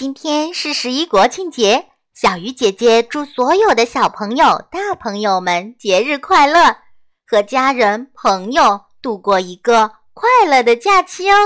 今天是十一国庆节小鱼姐姐祝所有的小朋友大朋友们节日快乐和家人朋友度过一个快乐的假期哦。